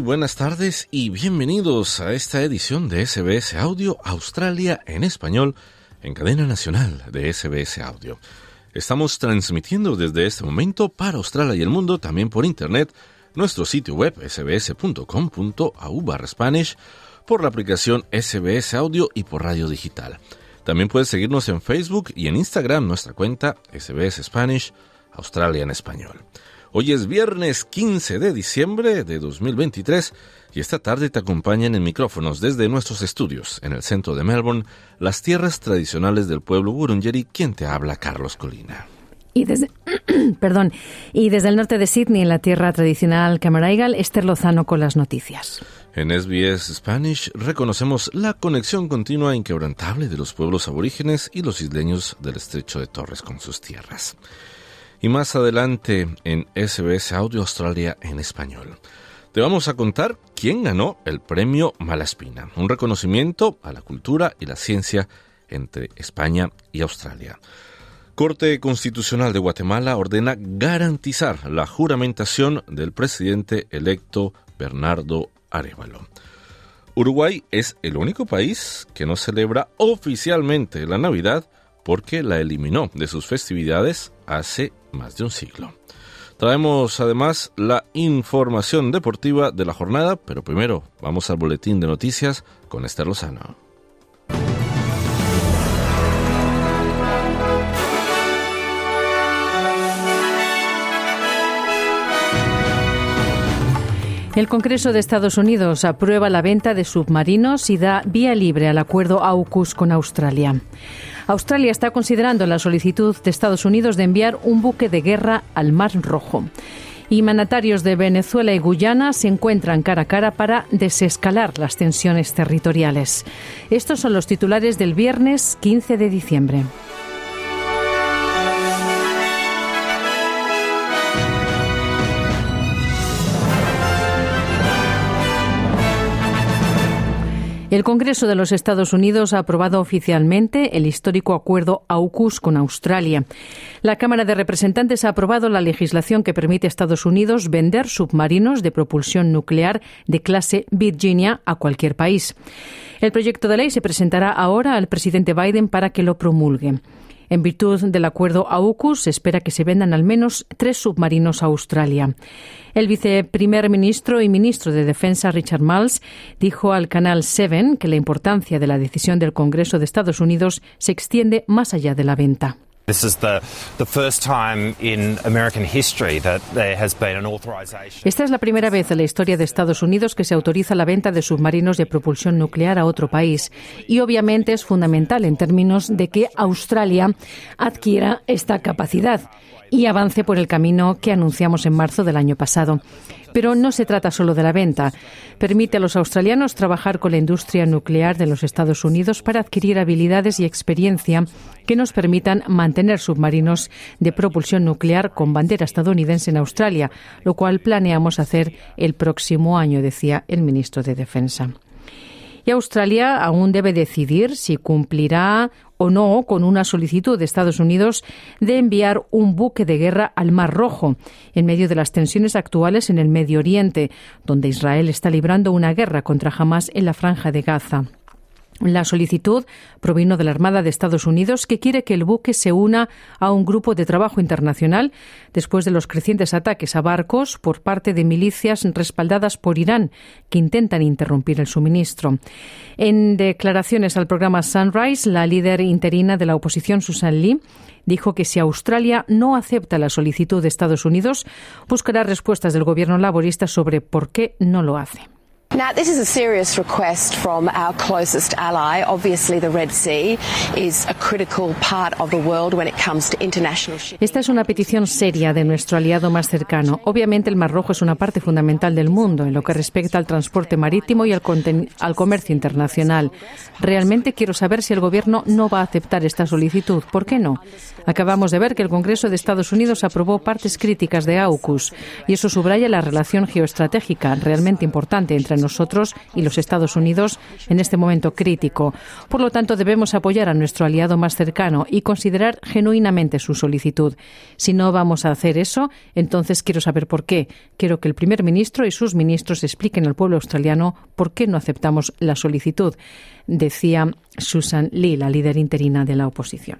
Muy buenas tardes y bienvenidos a esta edición de SBS Audio Australia en español en cadena nacional de SBS Audio. Estamos transmitiendo desde este momento para Australia y el mundo también por internet nuestro sitio web sbs.com.au barra Spanish, por la aplicación SBS Audio y por radio digital. También puedes seguirnos en Facebook y en Instagram nuestra cuenta SBS Spanish Australia en español. Hoy es viernes 15 de diciembre de 2023 y esta tarde te acompañan en micrófonos desde nuestros estudios en el centro de Melbourne las tierras tradicionales del pueblo Wurundjeri, quien te habla Carlos Colina. Y desde, perdón, y desde el norte de Sydney, en la tierra tradicional Camaraigal, Esther Lozano con las noticias. En SBS Spanish reconocemos la conexión continua e inquebrantable de los pueblos aborígenes y los isleños del estrecho de Torres con sus tierras y más adelante en SBS Audio Australia en español. Te vamos a contar quién ganó el premio Malaspina, un reconocimiento a la cultura y la ciencia entre España y Australia. Corte Constitucional de Guatemala ordena garantizar la juramentación del presidente electo Bernardo Arevalo. Uruguay es el único país que no celebra oficialmente la Navidad porque la eliminó de sus festividades hace más de un siglo. Traemos además la información deportiva de la jornada, pero primero vamos al boletín de noticias con Esther Lozano. El Congreso de Estados Unidos aprueba la venta de submarinos y da vía libre al acuerdo AUKUS con Australia. Australia está considerando la solicitud de Estados Unidos de enviar un buque de guerra al Mar Rojo. Y mandatarios de Venezuela y Guyana se encuentran cara a cara para desescalar las tensiones territoriales. Estos son los titulares del viernes 15 de diciembre. El Congreso de los Estados Unidos ha aprobado oficialmente el histórico acuerdo AUKUS con Australia. La Cámara de Representantes ha aprobado la legislación que permite a Estados Unidos vender submarinos de propulsión nuclear de clase Virginia a cualquier país. El proyecto de ley se presentará ahora al presidente Biden para que lo promulgue. En virtud del acuerdo AUKUS, espera que se vendan al menos tres submarinos a Australia. El viceprimer ministro y ministro de Defensa Richard Marles dijo al canal Seven que la importancia de la decisión del Congreso de Estados Unidos se extiende más allá de la venta. Esta es la primera vez en la historia de Estados Unidos que se autoriza la venta de submarinos de propulsión nuclear a otro país y obviamente es fundamental en términos de que Australia adquiera esta capacidad y avance por el camino que anunciamos en marzo del año pasado. Pero no se trata solo de la venta. Permite a los australianos trabajar con la industria nuclear de los Estados Unidos para adquirir habilidades y experiencia que nos permitan mantener submarinos de propulsión nuclear con bandera estadounidense en Australia, lo cual planeamos hacer el próximo año, decía el ministro de Defensa. Y Australia aún debe decidir si cumplirá o no con una solicitud de Estados Unidos de enviar un buque de guerra al Mar Rojo, en medio de las tensiones actuales en el Medio Oriente, donde Israel está librando una guerra contra Hamas en la franja de Gaza. La solicitud provino de la Armada de Estados Unidos, que quiere que el buque se una a un grupo de trabajo internacional después de los crecientes ataques a barcos por parte de milicias respaldadas por Irán, que intentan interrumpir el suministro. En declaraciones al programa Sunrise, la líder interina de la oposición, Susan Lee, dijo que si Australia no acepta la solicitud de Estados Unidos, buscará respuestas del gobierno laborista sobre por qué no lo hace. Now, this is a serious request from our closest ally. Obviously, the Red Sea is a critical part of the world when it comes to international shipping. Esta es una petición seria de nuestro aliado más cercano. Obviamente, el Mar Rojo es una parte fundamental del mundo en lo que respecta al transporte marítimo y al, al comercio internacional. Realmente quiero saber si el Gobierno no va a aceptar esta solicitud. ¿Por qué no? Acabamos de ver que el Congreso de Estados Unidos aprobó partes críticas de AUKUS y eso subraya la relación geoestratégica realmente importante entre nosotros y los Estados Unidos en este momento crítico. Por lo tanto, debemos apoyar a nuestro aliado más cercano y considerar genuinamente su solicitud. Si no vamos a hacer eso, entonces quiero saber por qué. Quiero que el primer ministro y sus ministros expliquen al pueblo australiano por qué no aceptamos la solicitud, decía Susan Lee, la líder interina de la oposición.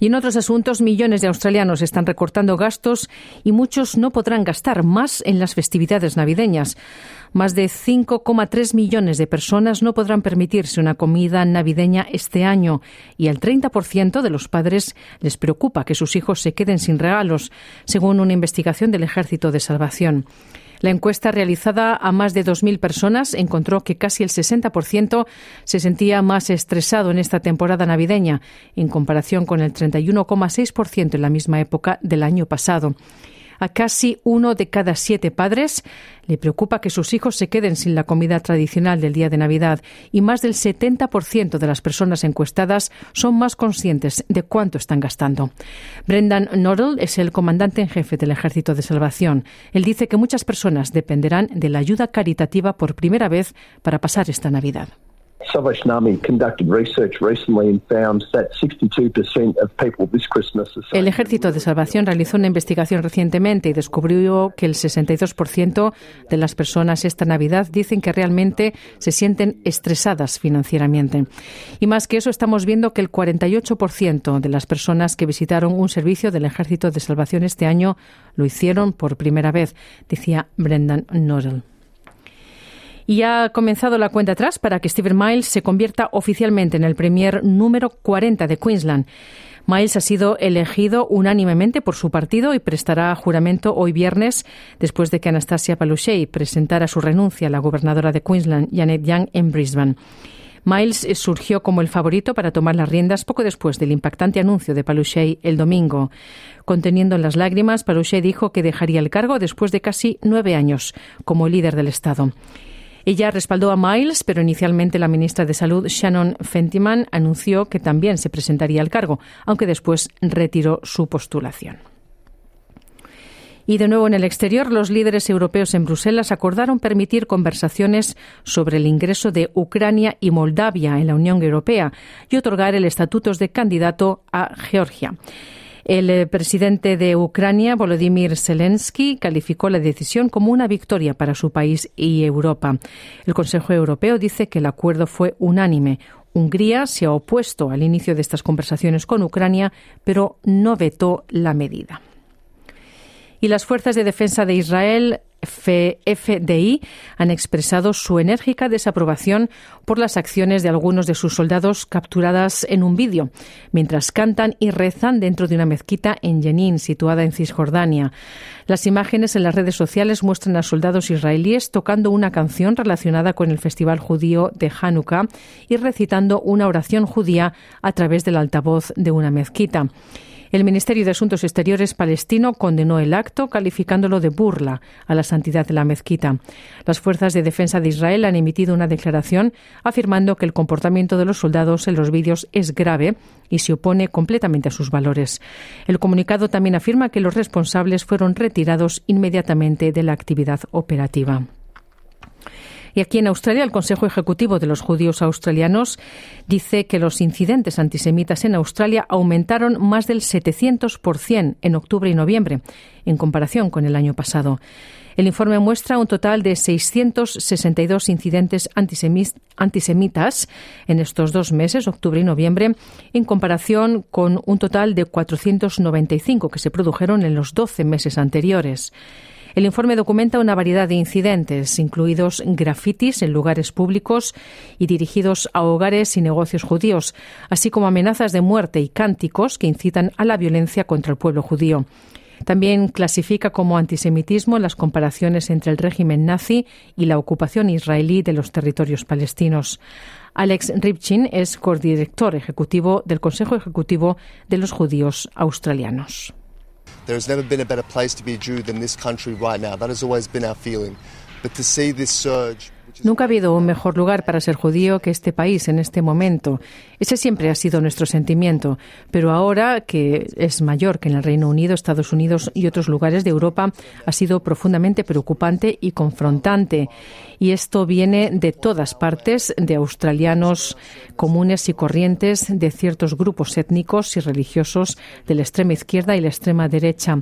Y en otros asuntos, millones de australianos están recortando gastos y muchos no podrán gastar más en las festividades navideñas. Más de 5,3 millones de personas no podrán permitirse una comida navideña este año y al 30% de los padres les preocupa que sus hijos se queden sin regalos, según una investigación del Ejército de Salvación. La encuesta realizada a más de 2.000 personas encontró que casi el 60% se sentía más estresado en esta temporada navideña, en comparación con el 31,6% en la misma época del año pasado. A casi uno de cada siete padres le preocupa que sus hijos se queden sin la comida tradicional del día de Navidad y más del 70% de las personas encuestadas son más conscientes de cuánto están gastando. Brendan Norrell es el comandante en jefe del Ejército de Salvación. Él dice que muchas personas dependerán de la ayuda caritativa por primera vez para pasar esta Navidad. El Ejército de Salvación realizó una investigación recientemente y descubrió que el 62% de las personas esta Navidad dicen que realmente se sienten estresadas financieramente. Y más que eso, estamos viendo que el 48% de las personas que visitaron un servicio del Ejército de Salvación este año lo hicieron por primera vez, decía Brendan Norrell. Y ha comenzado la cuenta atrás para que Stephen Miles se convierta oficialmente en el Premier número 40 de Queensland. Miles ha sido elegido unánimemente por su partido y prestará juramento hoy viernes después de que Anastasia Palaszczuk presentara su renuncia a la gobernadora de Queensland, Janet Young, en Brisbane. Miles surgió como el favorito para tomar las riendas poco después del impactante anuncio de Palaszczuk el domingo. Conteniendo en las lágrimas, Palaszczuk dijo que dejaría el cargo después de casi nueve años como líder del Estado. Ella respaldó a Miles, pero inicialmente la ministra de Salud, Shannon Fentiman, anunció que también se presentaría al cargo, aunque después retiró su postulación. Y de nuevo en el exterior, los líderes europeos en Bruselas acordaron permitir conversaciones sobre el ingreso de Ucrania y Moldavia en la Unión Europea y otorgar el estatuto de candidato a Georgia. El eh, presidente de Ucrania, Volodymyr Zelensky, calificó la decisión como una victoria para su país y Europa. El Consejo Europeo dice que el acuerdo fue unánime. Hungría se ha opuesto al inicio de estas conversaciones con Ucrania, pero no vetó la medida. Y las fuerzas de defensa de Israel FDI han expresado su enérgica desaprobación por las acciones de algunos de sus soldados capturadas en un vídeo, mientras cantan y rezan dentro de una mezquita en Jenin, situada en Cisjordania. Las imágenes en las redes sociales muestran a soldados israelíes tocando una canción relacionada con el festival judío de Hanukkah y recitando una oración judía a través del altavoz de una mezquita. El Ministerio de Asuntos Exteriores palestino condenó el acto, calificándolo de burla a la santidad de la mezquita. Las fuerzas de defensa de Israel han emitido una declaración afirmando que el comportamiento de los soldados en los vídeos es grave y se opone completamente a sus valores. El comunicado también afirma que los responsables fueron retirados inmediatamente de la actividad operativa. Y aquí en Australia, el Consejo Ejecutivo de los Judíos Australianos dice que los incidentes antisemitas en Australia aumentaron más del 700% en octubre y noviembre, en comparación con el año pasado. El informe muestra un total de 662 incidentes antisemitas en estos dos meses, octubre y noviembre, en comparación con un total de 495 que se produjeron en los 12 meses anteriores. El informe documenta una variedad de incidentes, incluidos grafitis en lugares públicos y dirigidos a hogares y negocios judíos, así como amenazas de muerte y cánticos que incitan a la violencia contra el pueblo judío. También clasifica como antisemitismo las comparaciones entre el régimen nazi y la ocupación israelí de los territorios palestinos. Alex Ripchin es codirector ejecutivo del Consejo Ejecutivo de los Judíos Australianos. There's never been a better place to be a Jew than this country right now. That has always been our feeling. But to see this surge Nunca ha habido un mejor lugar para ser judío que este país en este momento. Ese siempre ha sido nuestro sentimiento. Pero ahora, que es mayor que en el Reino Unido, Estados Unidos y otros lugares de Europa, ha sido profundamente preocupante y confrontante. Y esto viene de todas partes, de australianos comunes y corrientes, de ciertos grupos étnicos y religiosos de la extrema izquierda y la extrema derecha.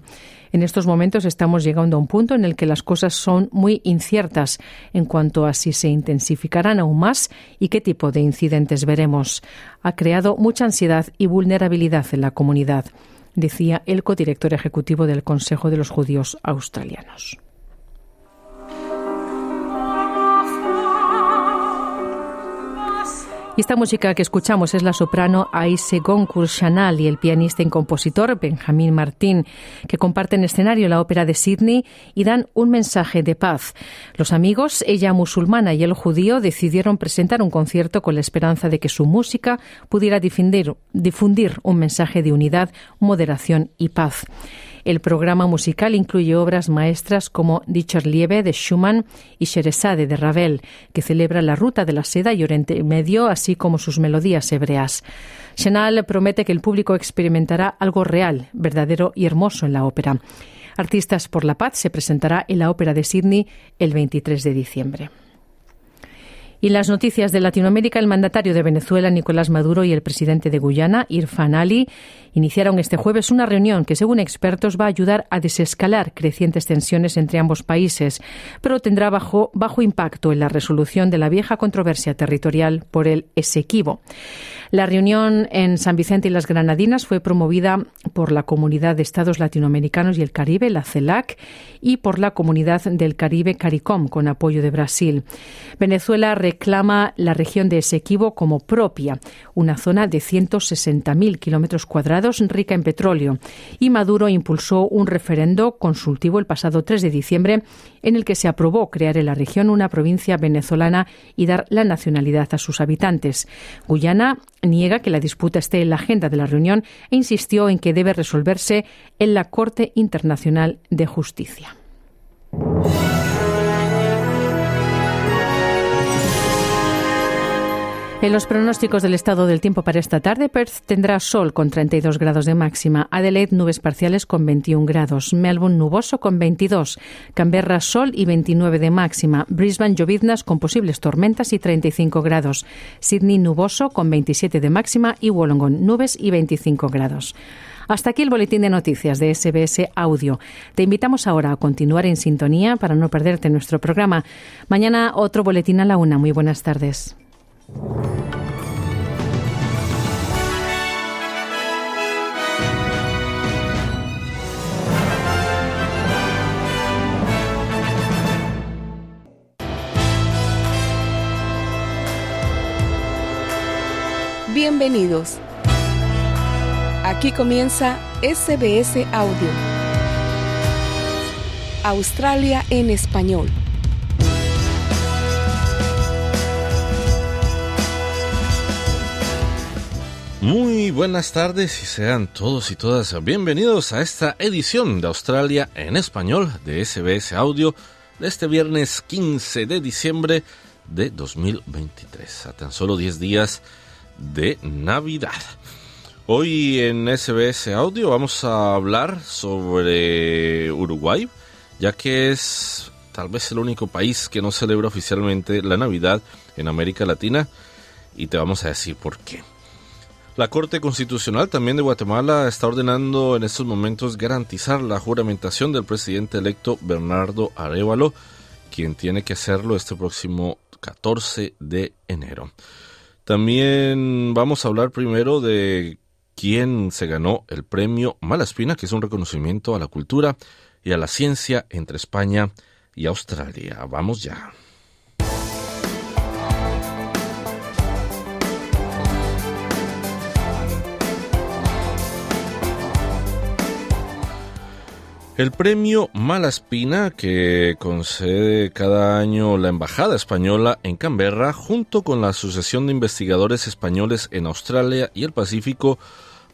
En estos momentos estamos llegando a un punto en el que las cosas son muy inciertas en cuanto a si se intensificarán aún más y qué tipo de incidentes veremos. Ha creado mucha ansiedad y vulnerabilidad en la comunidad, decía el codirector ejecutivo del Consejo de los Judíos Australianos. Y esta música que escuchamos es la soprano Aise Goncourt Chanal y el pianista y compositor Benjamín Martín, que comparten escenario la ópera de Sydney y dan un mensaje de paz. Los amigos, ella musulmana y el judío, decidieron presentar un concierto con la esperanza de que su música pudiera difundir, difundir un mensaje de unidad, moderación y paz. El programa musical incluye obras maestras como Liebe de Schumann y Sheresade de Ravel, que celebra la ruta de la seda y Oriente Medio, así como sus melodías hebreas. Chenal promete que el público experimentará algo real, verdadero y hermoso en la ópera. Artistas por la Paz se presentará en la Ópera de Sydney el 23 de diciembre. Y las noticias de Latinoamérica, el mandatario de Venezuela, Nicolás Maduro, y el presidente de Guyana, Irfan Ali, iniciaron este jueves una reunión que, según expertos, va a ayudar a desescalar crecientes tensiones entre ambos países, pero tendrá bajo, bajo impacto en la resolución de la vieja controversia territorial por el Esequibo. La reunión en San Vicente y las Granadinas fue promovida por la Comunidad de Estados Latinoamericanos y el Caribe, la CELAC, y por la Comunidad del Caribe CARICOM, con apoyo de Brasil. Venezuela reclama la región de Esequibo como propia, una zona de 160.000 kilómetros cuadrados rica en petróleo, y Maduro impulsó un referendo consultivo el pasado 3 de diciembre en el que se aprobó crear en la región una provincia venezolana y dar la nacionalidad a sus habitantes. Guyana niega que la disputa esté en la agenda de la reunión e insistió en que debe resolverse en la Corte Internacional de Justicia. En los pronósticos del estado del tiempo para esta tarde, Perth tendrá sol con 32 grados de máxima, Adelaide nubes parciales con 21 grados, Melbourne nuboso con 22, Canberra sol y 29 de máxima, Brisbane lloviznas con posibles tormentas y 35 grados, Sydney nuboso con 27 de máxima y Wollongong nubes y 25 grados. Hasta aquí el boletín de noticias de SBS Audio. Te invitamos ahora a continuar en sintonía para no perderte nuestro programa. Mañana otro boletín a la una. Muy buenas tardes. Bienvenidos. Aquí comienza SBS Audio. Australia en español. Muy buenas tardes y sean todos y todas bienvenidos a esta edición de Australia en español de SBS Audio de este viernes 15 de diciembre de 2023, a tan solo 10 días de Navidad. Hoy en SBS Audio vamos a hablar sobre Uruguay, ya que es tal vez el único país que no celebra oficialmente la Navidad en América Latina y te vamos a decir por qué. La Corte Constitucional también de Guatemala está ordenando en estos momentos garantizar la juramentación del presidente electo Bernardo Arevalo, quien tiene que hacerlo este próximo 14 de enero. También vamos a hablar primero de quién se ganó el premio Malaspina, que es un reconocimiento a la cultura y a la ciencia entre España y Australia. Vamos ya. El premio Malaspina, que concede cada año la Embajada Española en Canberra, junto con la Asociación de Investigadores Españoles en Australia y el Pacífico,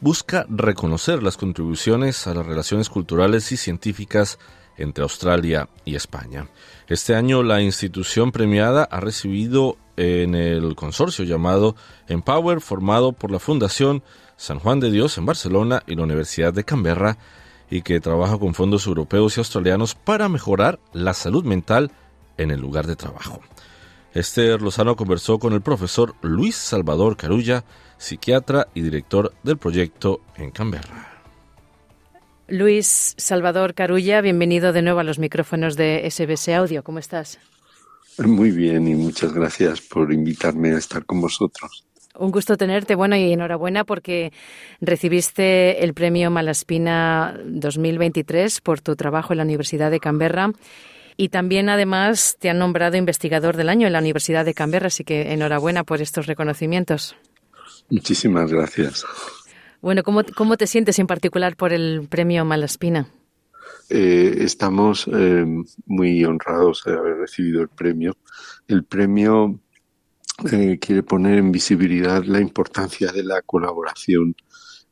busca reconocer las contribuciones a las relaciones culturales y científicas entre Australia y España. Este año la institución premiada ha recibido en el consorcio llamado Empower, formado por la Fundación San Juan de Dios en Barcelona y la Universidad de Canberra, y que trabaja con fondos europeos y australianos para mejorar la salud mental en el lugar de trabajo. Esther Lozano conversó con el profesor Luis Salvador Carulla, psiquiatra y director del proyecto en Canberra. Luis Salvador Carulla, bienvenido de nuevo a los micrófonos de SBS Audio. ¿Cómo estás? Muy bien y muchas gracias por invitarme a estar con vosotros. Un gusto tenerte, bueno, y enhorabuena porque recibiste el premio Malaspina 2023 por tu trabajo en la Universidad de Canberra y también además te han nombrado investigador del año en la Universidad de Canberra, así que enhorabuena por estos reconocimientos. Muchísimas gracias. Bueno, ¿cómo, cómo te sientes en particular por el premio Malaspina? Eh, estamos eh, muy honrados de haber recibido el premio. El premio eh, quiere poner en visibilidad la importancia de la colaboración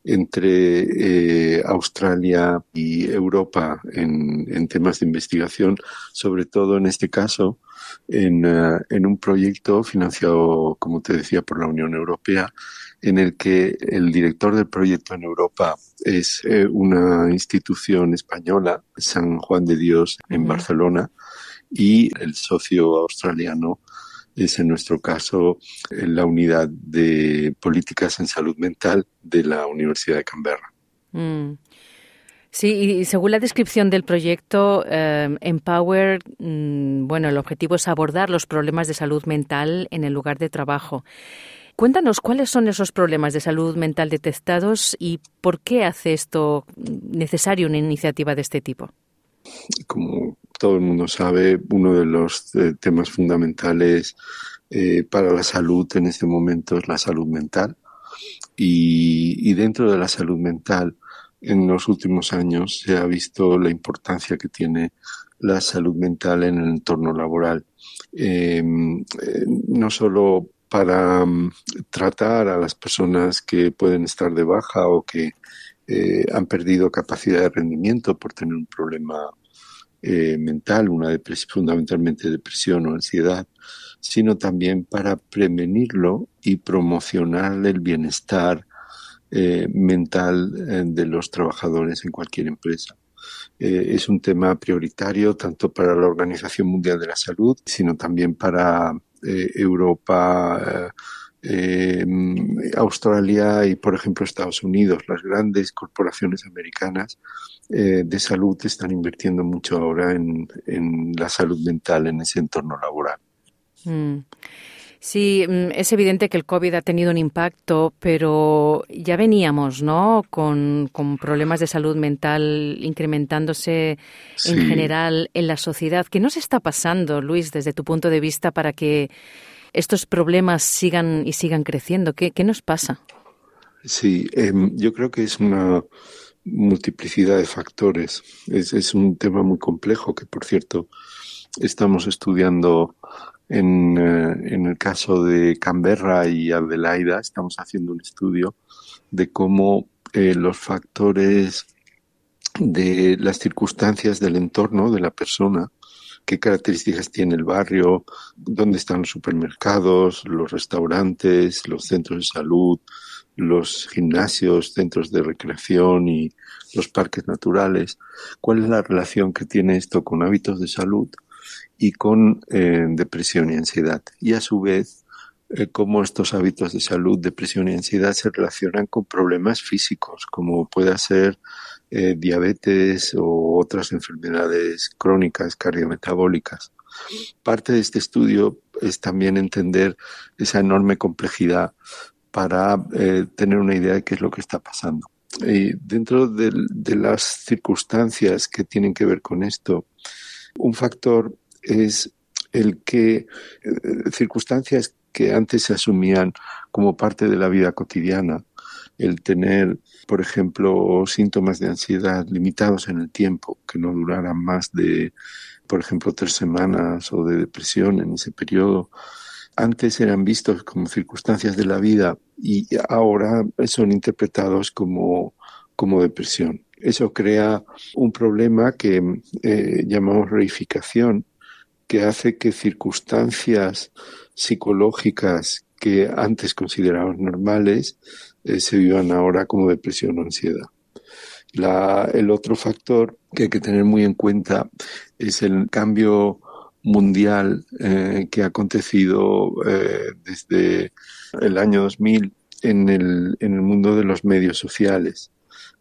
entre eh, Australia y Europa en, temas de investigación, sobre todo en este caso en, eh, en, un proyecto financiado, como te decía, por la Unión Europea, en el que el director del proyecto en Europa es una institución española, San Juan de Dios, en Barcelona, y el socio australiano es en nuestro caso la unidad de políticas en salud mental de la Universidad de Canberra. Mm. Sí, y según la descripción del proyecto eh, Empower, mm, bueno, el objetivo es abordar los problemas de salud mental en el lugar de trabajo. Cuéntanos cuáles son esos problemas de salud mental detectados y por qué hace esto necesario una iniciativa de este tipo. Como todo el mundo sabe, uno de los eh, temas fundamentales eh, para la salud en este momento es la salud mental. Y, dentro de la salud mental, en los últimos años se ha visto la importancia que tiene la salud mental en el entorno laboral. Em, eh, no solo para mm, tratar a las personas que pueden estar de baja o que han perdido capacidad de rendimiento por tener un problema eh, mental, una depresión, fundamentalmente depresión o ansiedad, sino también para prevenirlo y promocionar el bienestar eh, mental eh, de los trabajadores en cualquier empresa. es un tema prioritario tanto para la Organización Mundial de la Salud, sino también para Europa, Australia y, por ejemplo, Estados Unidos. Las grandes corporaciones americanas eh, de salud están invirtiendo mucho ahora en, la salud mental en ese entorno laboral. Mm. Sí, mm, es evidente que el COVID ha tenido un impacto, pero ya veníamos, ¿no? Con, problemas de salud mental incrementándose en general en la sociedad. ¿Qué nos está pasando, Luis, desde tu punto de vista, para que estos problemas sigan y sigan creciendo? ¿Qué, nos pasa? Sí, em, yo creo que es una multiplicidad de factores. Es, un tema muy complejo que, por cierto, estamos estudiando en, eh, en, el caso de Canberra y Adelaida. Estamos haciendo un estudio de cómo eh, los factores de las circunstancias del entorno de la persona, qué características tiene el barrio, dónde están los supermercados, los restaurantes, los centros de salud, los gimnasios, centros de recreación y los parques naturales, cuál es la relación que tiene esto con hábitos de salud y con eh, depresión y ansiedad. Y a su vez, eh, cómo estos hábitos de salud, depresión y ansiedad se relacionan con problemas físicos, como pueda ser eh, diabetes o otras enfermedades crónicas cardiometabólicas. Parte de este estudio es también entender esa enorme complejidad para eh, tener una idea de qué es lo que está pasando. Y dentro de, las circunstancias que tienen que ver con esto, un factor es el que eh, circunstancias que antes se asumían como parte de la vida cotidiana el tener, por ejemplo, síntomas de ansiedad limitados en el tiempo, que no duraran más de, por ejemplo, tres semanas o de depresión en ese periodo, antes eran vistos como circunstancias de la vida y ahora son interpretados como, como depresión. Eso crea un problema que eh, llamamos reificación, que hace que circunstancias psicológicas que antes considerábamos normales eh, se vivan ahora como depresión o ansiedad. el otro factor que hay que tener muy en cuenta es el cambio mundial eh, que ha acontecido eh, desde el año 2000 en el, en el mundo de los medios sociales.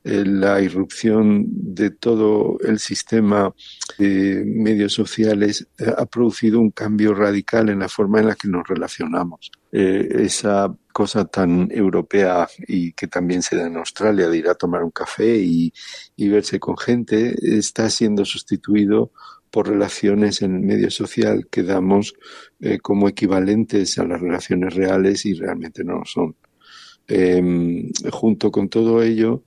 Eh, la irrupción de todo el sistema de medios sociales ha producido un cambio radical en la forma en la que nos relacionamos. Esa cosa tan europea y que también se da en Australia de ir a tomar un café y, verse con gente está siendo sustituido por relaciones en el medio social que damos como equivalentes a las relaciones reales y realmente no lo son. Em, junto con todo ello,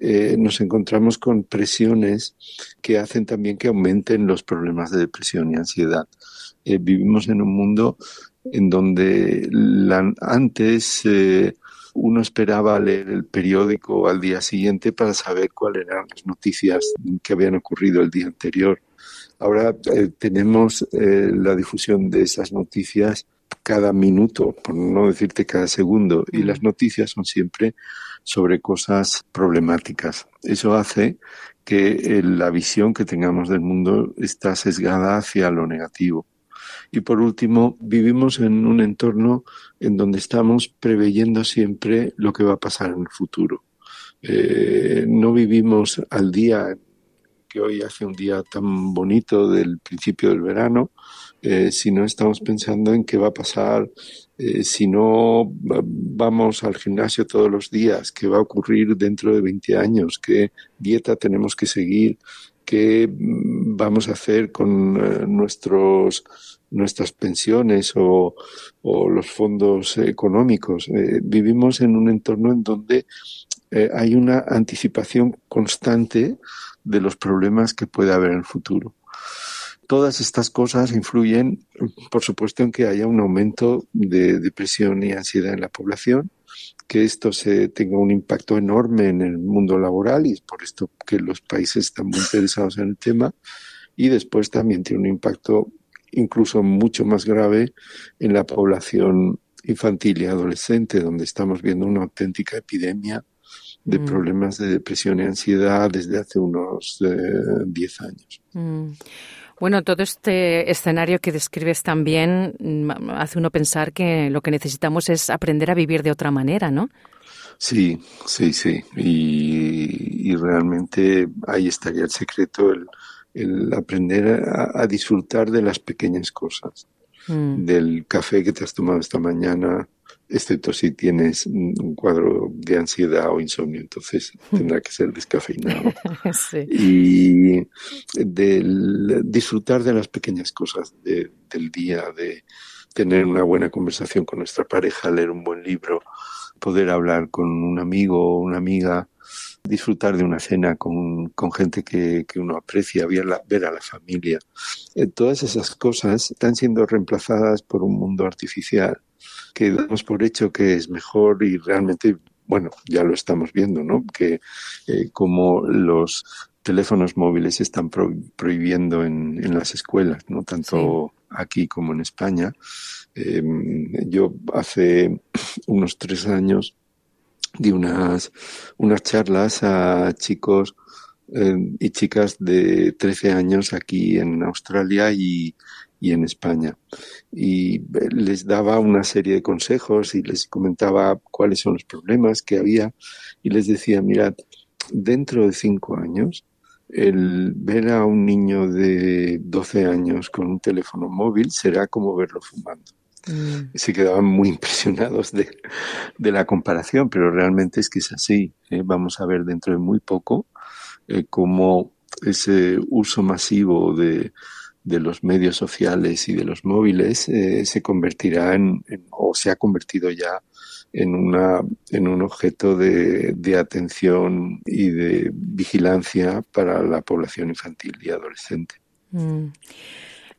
eh, nos encontramos con presiones que hacen también que aumenten los problemas de depresión y ansiedad. Eh, vivimos en un mundo en donde antes eh, uno esperaba leer el periódico al día siguiente para saber cuáles eran las noticias que habían ocurrido el día anterior. Ahora tenemos la difusión de esas noticias cada minuto, por no decirte cada segundo, y mm. las noticias son siempre sobre cosas problemáticas. Eso hace que eh, la visión que tengamos del mundo está sesgada hacia lo negativo. Y por último, vivimos en un entorno en donde estamos preveyendo siempre lo que va a pasar en el futuro. Eh, no vivimos al día, hoy hace un día tan bonito del principio del verano, eh, si no estamos pensando en qué va a pasar, eh, si no vamos al gimnasio todos los días, qué va a ocurrir dentro de 20 años, qué dieta tenemos que seguir, qué mm, vamos a hacer con eh, nuestros nuestras pensiones o, los fondos económicos. vivimos en un entorno en donde hay una anticipación constante de los problemas que puede haber en el futuro. Todas estas cosas influyen, por supuesto, en que haya un aumento de depresión y ansiedad en la población, que esto se tenga un impacto enorme en el mundo laboral y es por esto que los países están muy interesados en el tema y después también tiene un impacto incluso mucho más grave en la población infantil y adolescente, donde estamos viendo una auténtica epidemia de mm. problemas de depresión y ansiedad desde hace unos 10 eh, años. Mm. Bueno, todo este escenario que describes también mm, hace uno pensar que lo que necesitamos es aprender a vivir de otra manera, ¿no? Sí, sí, sí. Y, realmente ahí estaría el secreto, el, aprender a, disfrutar de las pequeñas cosas. Mm. Del café que te has tomado esta mañana, excepto si tienes un cuadro de ansiedad o insomnio, entonces tendrá que ser descafeinado. Y del disfrutar de las pequeñas cosas del día, de tener una buena conversación con nuestra pareja, leer un buen libro, poder hablar con un amigo o una amiga, disfrutar de una cena con, gente que, uno aprecia, ver, ver a la familia. Eh, todas esas cosas están siendo reemplazadas por un mundo artificial que damos por hecho que es mejor y realmente, bueno, ya lo estamos viendo, ¿no? Que eh, como los teléfonos móviles se están prohibiendo en, en, las escuelas, ¿no? Tanto aquí como en España. Em, yo hace unos tres años di unas, unas charlas a chicos em, y chicas de 13 años aquí en Australia y, y en España. Y les daba una serie de consejos y les comentaba cuáles son los problemas que había y les decía, mirad, dentro de cinco años, el ver a un niño de 12 años con un teléfono móvil será como verlo fumando. Mm. Se quedaban muy impresionados de, la comparación, pero realmente es que es así. ¿eh? Vamos a ver dentro de muy poco eh, cómo ese uso masivo de, de los medios sociales y de los móviles eh, se convertirá en, o se ha convertido ya en, una, en un objeto de, atención y de vigilancia para la población infantil y adolescente. Mm.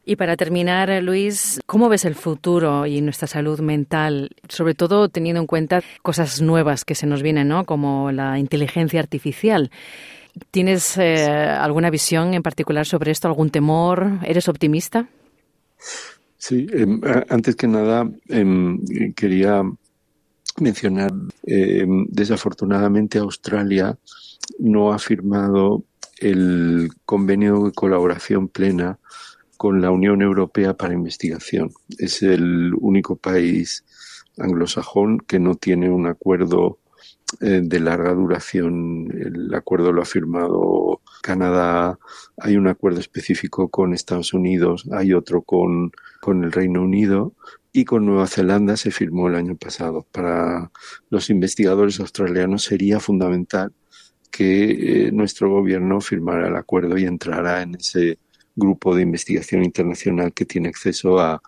Y para terminar, Luis, ¿cómo ves el futuro y nuestra salud mental, sobre todo teniendo en cuenta cosas nuevas que se nos vienen, ¿no? como la inteligencia artificial? ¿Tienes eh, alguna visión en particular sobre esto, algún temor? ¿Eres optimista? Sí, em, antes que nada em, quería mencionar, em, desafortunadamente Australia no ha firmado el convenio de colaboración plena con la Unión Europea para investigación. Es el único país anglosajón que no tiene un acuerdo eh, de larga duración. El acuerdo lo ha firmado Canadá, hay un acuerdo específico con Estados Unidos, hay otro con, con el Reino Unido y con Nueva Zelanda se firmó el año pasado. Para los investigadores australianos sería fundamental que eh, nuestro gobierno firmara el acuerdo y entrara en ese grupo de investigación internacional que tiene acceso a,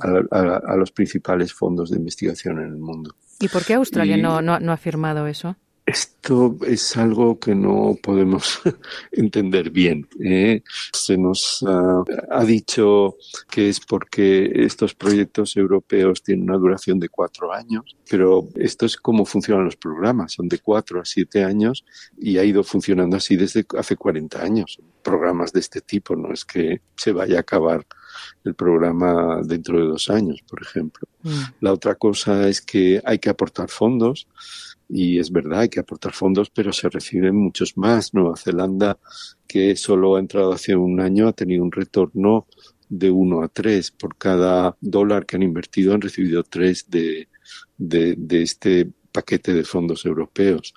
a, los principales fondos de investigación en el mundo. ¿Y por qué Australia no, no, ha firmado eso? Esto es algo que no podemos entender bien. ¿eh? Se nos ha dicho que es porque estos proyectos europeos tienen una duración de cuatro años, pero esto es como funcionan los programas, son de cuatro a siete años y ha ido funcionando así desde hace 40 años. Programas de este tipo, no es que se vaya a acabar el programa dentro de dos años, por ejemplo. Mm. La otra cosa es que hay que aportar fondos y es verdad, hay que aportar fondos, pero se reciben muchos más. Nueva Zelanda, que solo ha entrado hace un año, ha tenido un retorno de uno a tres. Por cada dólar que han invertido han recibido tres de, de, de este paquete de fondos europeos.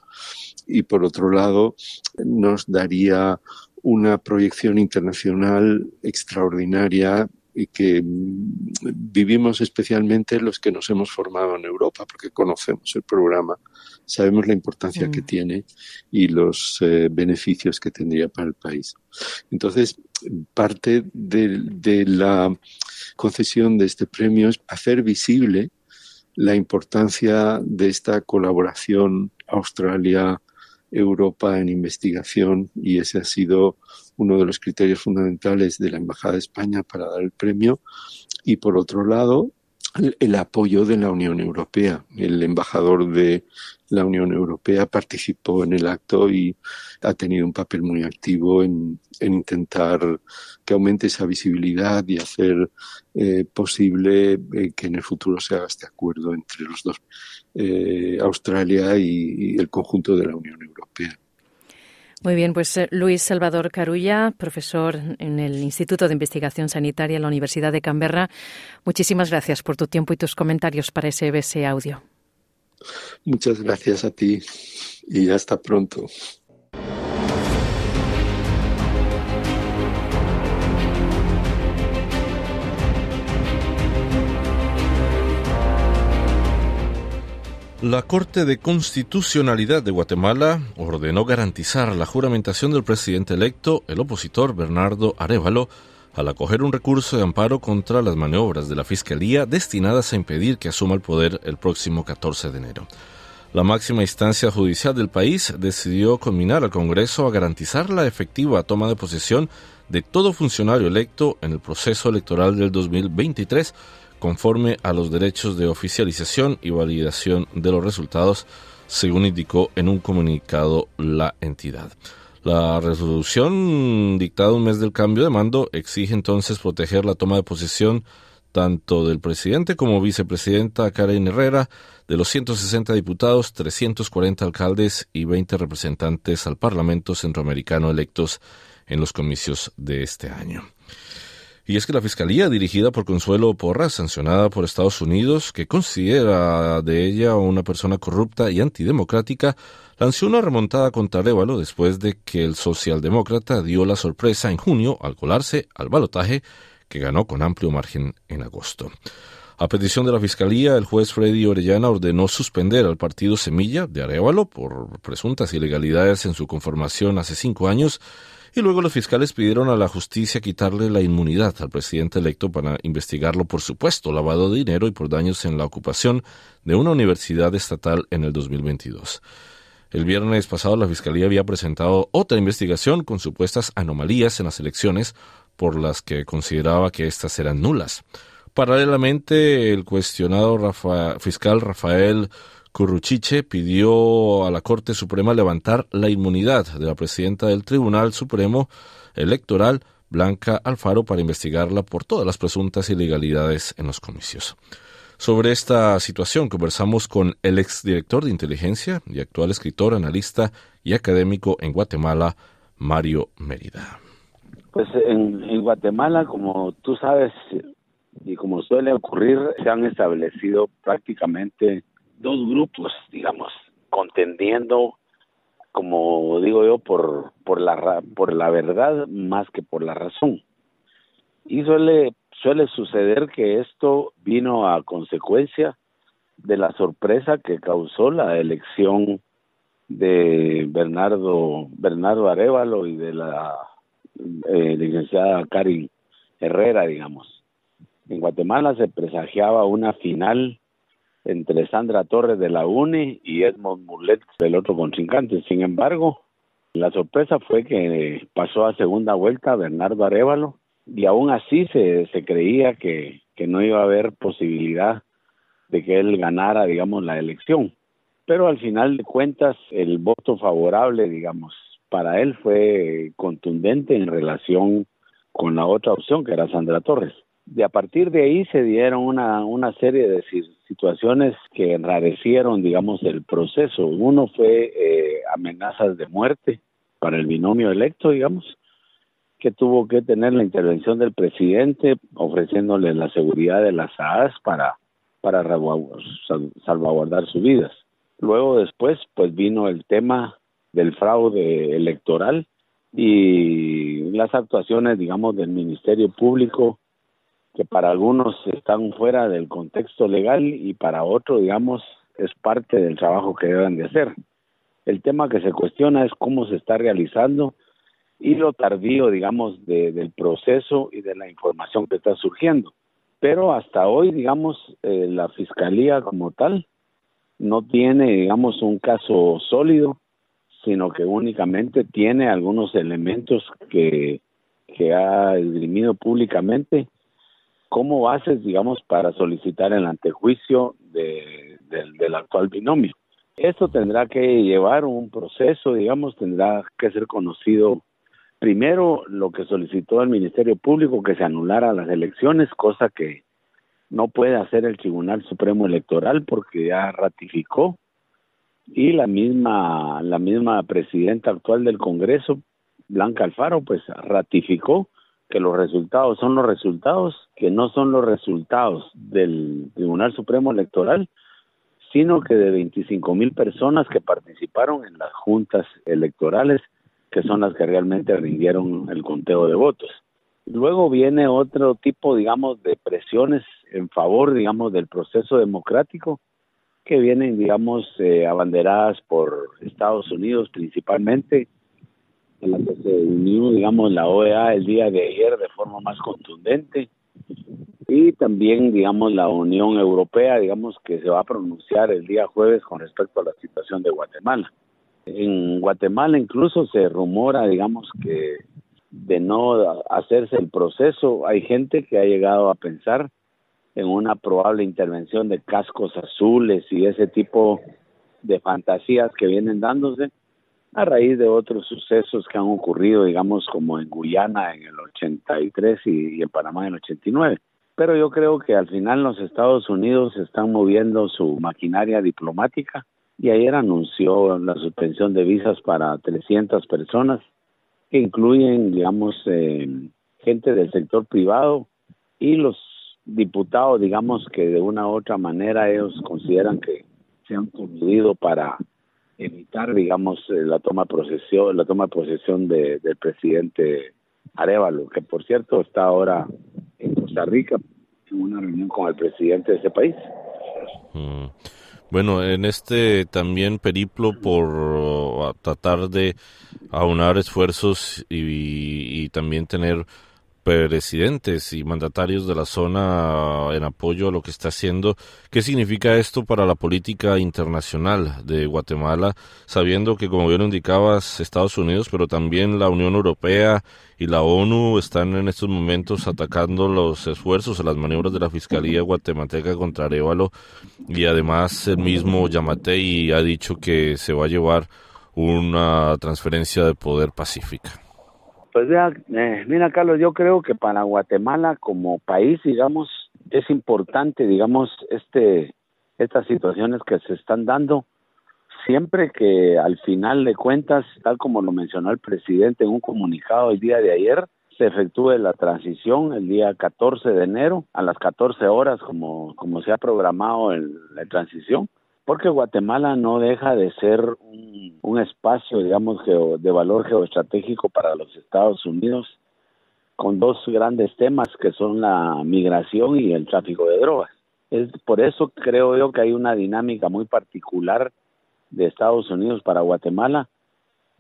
Y por otro lado, nos daría una proyección internacional extraordinaria y que mm, vivimos especialmente los que nos hemos formado en Europa, porque conocemos el programa, sabemos la importancia que mm. tiene y los eh, beneficios que tendría para el país. Entonces, parte de, de la concesión de este premio es hacer visible la importancia de esta colaboración Australia Europa en investigación y ese ha sido uno de los criterios fundamentales de la Embajada de España para dar el premio. Y por otro lado, el, apoyo de la Unión Europea. El embajador de la Unión Europea participó en el acto y ha tenido un papel muy activo en, intentar que aumente esa visibilidad y hacer eh, posible eh, que en el futuro se haga este acuerdo entre los dos, eh, Australia y el conjunto de la Unión Europea. Muy bien, pues eh, Luis Salvador Carulla, profesor en el Instituto de Investigación Sanitaria en la Universidad de Canberra, muchísimas gracias por tu tiempo y tus comentarios para SBS Audio. Muchas gracias a ti y hasta pronto. La Corte de Constitucionalidad de Guatemala ordenó garantizar la juramentación del presidente electo, el opositor Bernardo Arevalo, al acoger un recurso de amparo contra las maniobras de la Fiscalía destinadas a impedir que asuma el poder el próximo 14 de enero. La máxima instancia judicial del país decidió combinar al Congreso a garantizar la efectiva toma de posesión de todo funcionario electo en el proceso electoral del 2023 conforme a los derechos de oficialización y validación de los resultados, según indicó en un comunicado la entidad. La resolución dictada un mes del cambio de mando exige entonces proteger la toma de posesión tanto del presidente como vicepresidenta Karen Herrera, de los 160 diputados, 340 alcaldes y 20 representantes al Parlamento Centroamericano electos en los comicios de este año. Y es que la Fiscalía, dirigida por Consuelo Porras, sancionada por Estados Unidos, que considera de ella una persona corrupta y antidemocrática, lanzó una remontada contra Révalo después de que el socialdemócrata dio la sorpresa en junio al colarse al balotaje que ganó con amplio margen en agosto. A petición de la Fiscalía, el juez Freddy Orellana ordenó suspender al partido Semilla de Arevalo por presuntas ilegalidades en su conformación hace cinco años Y luego los fiscales pidieron a la justicia quitarle la inmunidad al presidente electo para investigarlo por supuesto lavado de dinero y por daños en la ocupación de una universidad estatal en el 2022. El viernes pasado la Fiscalía había presentado otra investigación con supuestas anomalías en las elecciones por las que consideraba que éstas eran nulas. Paralelamente, el cuestionado fiscal Rafael Curruchiche pidió a la Corte Suprema levantar la inmunidad de la presidenta del Tribunal Supremo Electoral, Blanca Alfaro, para investigarla por todas las presuntas ilegalidades en los comicios. Sobre esta situación conversamos con el exdirector de inteligencia y actual escritor, analista y académico en Guatemala, Mario Mérida. Pues en, Guatemala, como tú sabes y como suele ocurrir, se han establecido prácticamente dos grupos, digamos, contendiendo, como digo yo, por, por, la, por la verdad más que por la razón. Y suele suele suceder que esto vino a consecuencia de la sorpresa que causó la elección de Bernardo Bernardo Arevalo y de la eh, licenciada Karin Herrera, digamos. En Guatemala se presagiaba una final entre Sandra Torres de la UNE y Edmond Mulet del otro contrincante. Sin embargo, la sorpresa fue que pasó a segunda vuelta Bernardo Arevalo y aún así se, se creía que, que no iba a haber posibilidad de que él ganara, digamos, la elección. Pero al final de cuentas, el voto favorable, digamos, para él fue contundente en relación con la otra opción, que era Sandra Torres. De a partir de ahí se dieron una, una serie de situaciones que enrarecieron, digamos, el proceso. Uno fue eh, amenazas de muerte para el binomio electo, digamos, que tuvo que tener la intervención del presidente ofreciéndole la seguridad de las AAS para, para salvaguardar sus vidas. Luego después pues vino el tema del fraude electoral y las actuaciones digamos del Ministerio Público que para algunos están fuera del contexto legal y para otros digamos es parte del trabajo que deben de hacer. El tema que se cuestiona es cómo se está realizando y lo tardío, digamos, del proceso y de la información que está surgiendo. Pero hasta hoy, digamos, eh, la fiscalía como tal no tiene, digamos, un caso sólido, sino que únicamente tiene algunos elementos que, que ha esgrimido públicamente como bases, digamos, para solicitar el antejuicio de, del actual binomio. Esto tendrá que llevar un proceso, digamos, tendrá que ser conocido primero lo que solicitó el Ministerio Público que se anulara las elecciones, cosa que no puede hacer el Tribunal Supremo Electoral porque ya ratificó y la misma la misma presidenta actual del Congreso, Blanca Alfaro, pues ratificó que los resultados son los resultados, que no son los resultados del Tribunal Supremo Electoral, sino que de 25 mil personas que participaron en las juntas electorales que son las que realmente rindieron el conteo de votos. Luego viene otro tipo, digamos, de presiones en favor, digamos, del proceso democrático, que vienen, digamos, eh, abanderadas por Estados Unidos principalmente, la que se unió, digamos, la OEA el día de ayer de forma más contundente, y también, digamos, la Unión Europea, digamos, que se va a pronunciar el día jueves con respecto a la situación de Guatemala. En Guatemala incluso se rumora, digamos, que de no hacerse el proceso, hay gente que ha llegado a pensar en una probable intervención de cascos azules y ese tipo de fantasías que vienen dándose a raíz de otros sucesos que han ocurrido, digamos, como en Guyana en el 83 y, y en Panamá en el 89. Pero yo creo que al final los Estados Unidos están moviendo su maquinaria diplomática y ayer anunció la suspensión de visas para 300 personas que incluyen, digamos, eh, gente del sector privado y los diputados, digamos, que de una u otra manera ellos consideran que se han coludido para evitar, digamos, eh, la toma de posesión, la toma de posesión de, del presidente Arevalo, que por cierto está ahora en Costa Rica en una reunión con el presidente de ese país. Mm. Bueno, en este también periplo por tratar de aunar esfuerzos y también tener presidentes y mandatarios de la zona en apoyo a lo que está haciendo. ¿Qué significa esto para la política internacional de Guatemala, sabiendo que, como bien indicabas, Estados Unidos, pero también la Unión Europea y la ONU están en estos momentos atacando los esfuerzos, las maniobras de la Fiscalía guatemalteca contra Arevalo y además el mismo Yamatei ha dicho que se va a llevar una transferencia de poder pacífica? Pues vea, eh, mira Carlos, yo creo que para Guatemala como país, digamos, es importante, digamos, este, estas situaciones que se están dando, siempre que al final de cuentas, tal como lo mencionó el presidente en un comunicado el día de ayer, se efectúe la transición el día 14 de enero a las 14 horas como, como se ha programado en la transición porque Guatemala no deja de ser un, espacio, digamos, de valor geoestratégico para los Estados Unidos, con dos grandes temas que son la migración y el tráfico de drogas. Es por eso creo yo que hay una dinámica muy particular de Estados Unidos para Guatemala,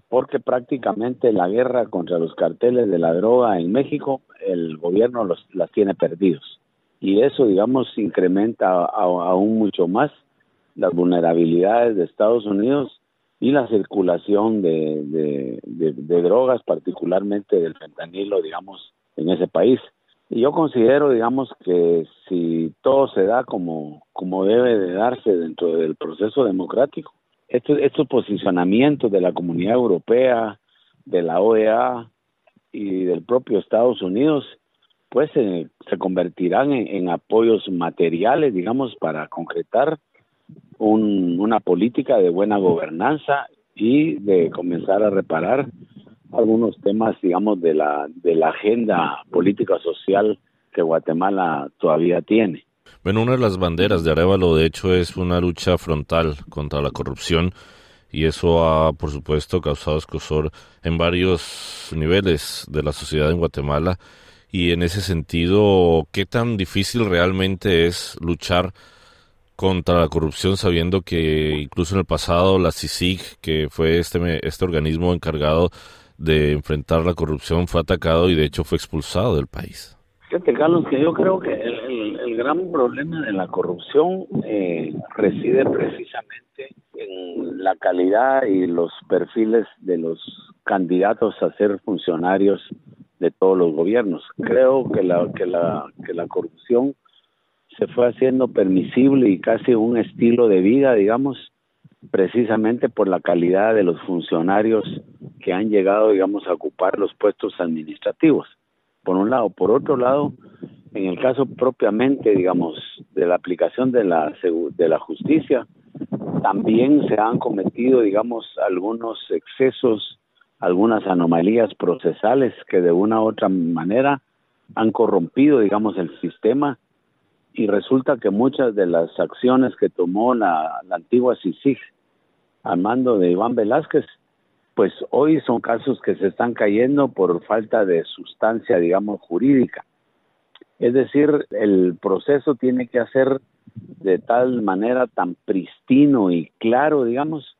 porque prácticamente la guerra contra los carteles de la droga en México, el gobierno los, las tiene perdidos. Y eso, digamos, incrementa aún mucho más las vulnerabilidades de Estados Unidos y la circulación de, de, drogas, particularmente del fentanilo, digamos, en ese país. Y yo considero, digamos, que si todo se da como, como debe de darse dentro del proceso democrático, estos, estos posicionamientos de la comunidad europea, de la OEA y del propio Estados Unidos, pues se, se convertirán en apoyos materiales, digamos, para concretar una política de buena gobernanza y de comenzar a reparar algunos temas, digamos, de la, de la agenda política social que Guatemala todavía tiene. Bueno, una de las banderas de Arevalo, de hecho, es una lucha frontal contra la corrupción y eso ha, por supuesto, causado escosor en varios niveles de la sociedad en Guatemala. Y en ese sentido, ¿qué tan difícil realmente es luchar contra la corrupción, sabiendo que incluso en el pasado la CICIG, que fue este, este organismo encargado de enfrentar la corrupción, fue atacado y de hecho fue expulsado del país. Fíjate, Carlos, que yo creo que el, el, gran problema de la corrupción eh, reside precisamente en la calidad y los perfiles de los candidatos a ser funcionarios de todos los gobiernos. Creo que la, que la, que la corrupción se fue haciendo permisible y casi un estilo de vida, digamos, precisamente por la calidad de los funcionarios que han llegado, digamos, a ocupar los puestos administrativos. Por un lado, por otro lado, en el caso propiamente, digamos, de la aplicación de la de la justicia, también se han cometido, digamos, algunos excesos, algunas anomalías procesales que de una u otra manera han corrompido, digamos, el sistema y resulta que muchas de las acciones que tomó la, antigua CICIG al mando de Iván Velázquez, pues hoy son casos que se están cayendo por falta de sustancia, digamos, jurídica. Es decir, el proceso tiene que hacer de tal manera tan pristino y claro, digamos,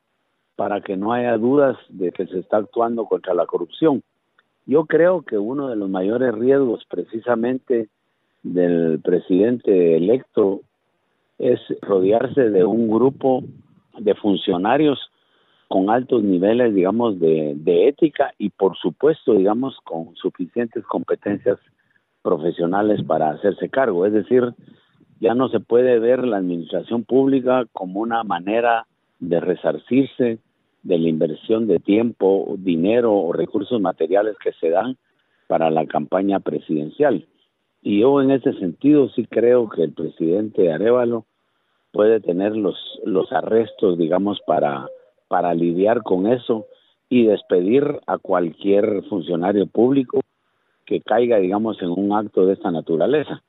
para que no haya dudas de que se está actuando contra la corrupción. Yo creo que uno de los mayores riesgos precisamente del presidente electo es rodearse de un grupo de funcionarios con altos niveles, digamos, de, ética y, por supuesto, digamos, con suficientes competencias profesionales para hacerse cargo. Es decir, ya no se puede ver la administración pública como una manera de resarcirse de la inversión de tiempo, dinero o recursos materiales que se dan para la campaña presidencial. Y yo en ese sentido sí creo que el presidente Arevalo puede tener los, los arrestos, digamos, para, para lidiar con eso y despedir a cualquier funcionario público que caiga, digamos, en un acto de esta naturaleza.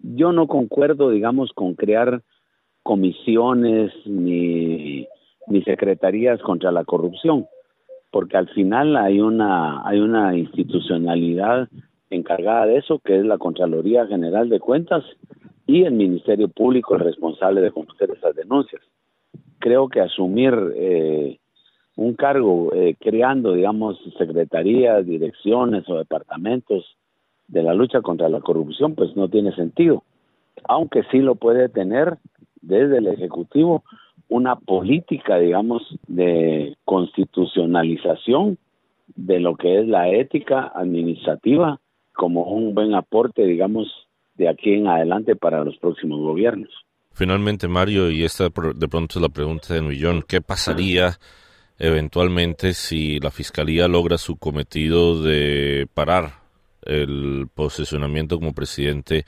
Yo no concuerdo, digamos, con crear comisiones ni, ni secretarías contra la corrupción, porque al final hay una, hay una institucionalidad encargada de eso, que es la Contraloría General de Cuentas y el Ministerio Público el responsable de conocer esas denuncias. creo que asumir eh, un cargo eh, creando, digamos, secretarías, direcciones o departamentos de la lucha contra la corrupción, pues no tiene sentido. Aunque sí lo puede tener desde el Ejecutivo una política, digamos, de constitucionalización de lo que es la ética administrativa como un buen aporte, digamos, de aquí en adelante para los próximos gobiernos. Finalmente, Mario, y esta de pronto es la pregunta de millón, ¿qué pasaría eventualmente si la Fiscalía logra su cometido de parar el posicionamiento como presidente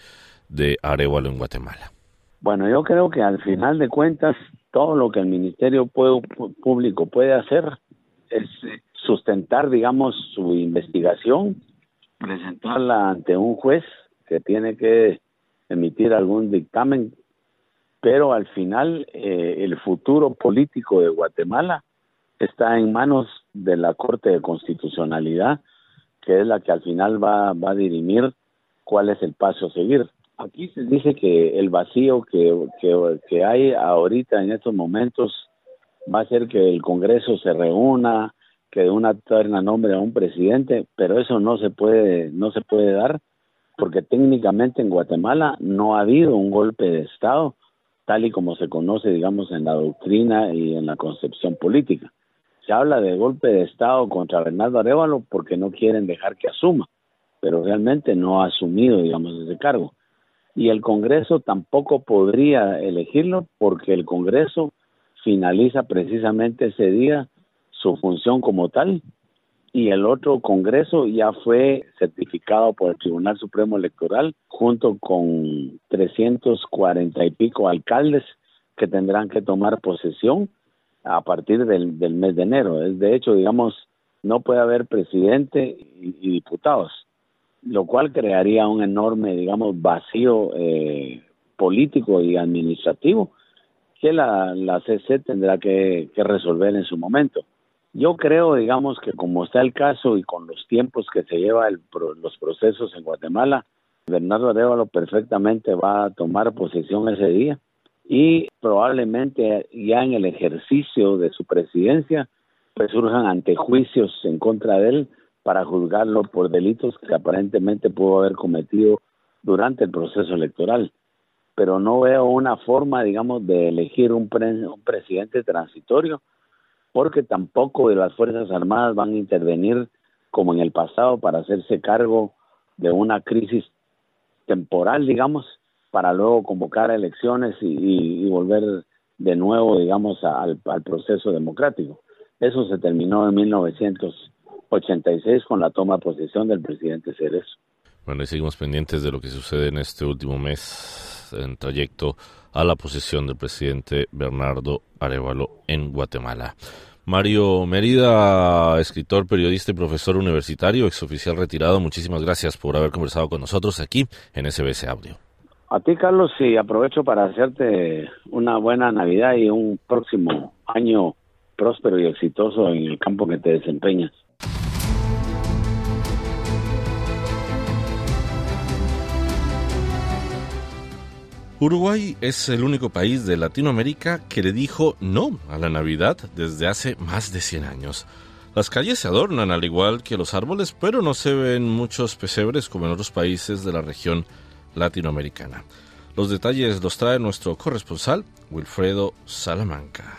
de Arevalo en Guatemala? Bueno, yo creo que al final de cuentas todo lo que el Ministerio Público puede hacer es eh, sustentar, digamos, su investigación, presentarla ante un juez que tiene que emitir algún dictamen, pero al final eh, el futuro político de Guatemala está en manos de la Corte de Constitucionalidad, que es la que al final va, va a dirimir cuál es el paso a seguir. Aquí se dice que el vacío que, que, hay ahorita en estos momentos va a ser que el Congreso se reúna, que de una terna nombre a un presidente, pero eso no se puede, no se puede dar porque técnicamente en Guatemala no ha habido un golpe de Estado tal y como se conoce, digamos, en la doctrina y en la concepción política. Se habla de golpe de Estado contra Bernardo Arevalo porque no quieren dejar que asuma, pero realmente no ha asumido, digamos, ese cargo. Y el Congreso tampoco podría elegirlo porque el Congreso finaliza precisamente ese día su función como tal y el otro Congreso ya fue certificado por el Tribunal Supremo Electoral junto con 340 y pico alcaldes que tendrán que tomar posesión a partir del, mes de enero. Es de hecho, digamos, no puede haber presidente y, diputados, lo cual crearía un enorme, digamos, vacío eh, político y administrativo que la, la CC tendrá que resolver en su momento. Yo creo, digamos, que como está el caso y con los tiempos que se lleva el, los procesos en Guatemala, Bernardo Arevalo perfectamente va a tomar posesión ese día y probablemente ya en el ejercicio de su presidencia pues surjan antejuicios en contra de él para juzgarlo por delitos que aparentemente pudo haber cometido durante el proceso electoral. Pero no veo una forma, digamos, de elegir un, un presidente transitorio porque tampoco las Fuerzas Armadas van a intervenir como en el pasado para hacerse cargo de una crisis temporal, digamos, para luego convocar elecciones y, volver de nuevo, digamos, al, proceso democrático. Eso se terminó en 1986 con la toma de posesión del presidente Cerezo. Bueno, y seguimos pendientes de lo que sucede en este último mes en trayecto a la posesión del presidente Bernardo Arevalo en Guatemala. Mario Mérida, escritor, periodista y profesor universitario, exoficial retirado, muchísimas gracias por haber conversado con nosotros aquí en SBS Audio. A ti, Carlos, y aprovecho para hacerte una buena Navidad y un próximo año próspero y exitoso en el campo que te desempeñas. Uruguay es el único país de Latinoamérica que le dijo no a la Navidad desde hace más de 100 años. Las calles se adornan al igual que los árboles, pero no se ven muchos pesebres como en otros países de la región latinoamericana. Los detalles los trae nuestro corresponsal, Wilfredo Salamanca.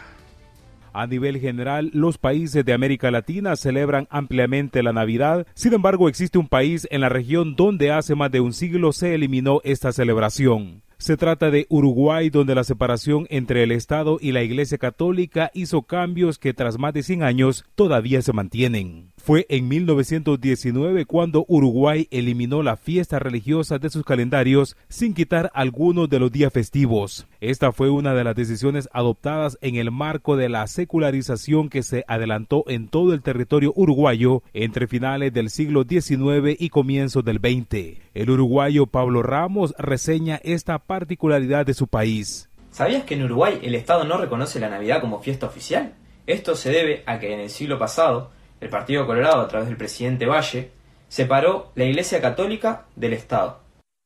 A nivel general, los países de América Latina celebran ampliamente la Navidad. Sin embargo, existe un país en la región donde hace más de un siglo se eliminó esta celebración. Se trata de Uruguay, donde la separación entre el Estado y la Iglesia Católica hizo cambios que tras más de 100 años todavía se mantienen. Fue en 1919 cuando Uruguay eliminó la fiesta religiosa de sus calendarios sin quitar algunos de los días festivos. Esta fue una de las decisiones adoptadas en el marco de la secularización que se adelantó en todo el territorio uruguayo entre finales del siglo XIX y comienzos del XX. El uruguayo Pablo Ramos reseña esta particularidad de su país. ¿Sabías que en Uruguay el Estado no reconoce la Navidad como fiesta oficial? Esto se debe a que en el siglo pasado el Partido Colorado, a través del presidente Valle, separó la Iglesia Católica del Estado.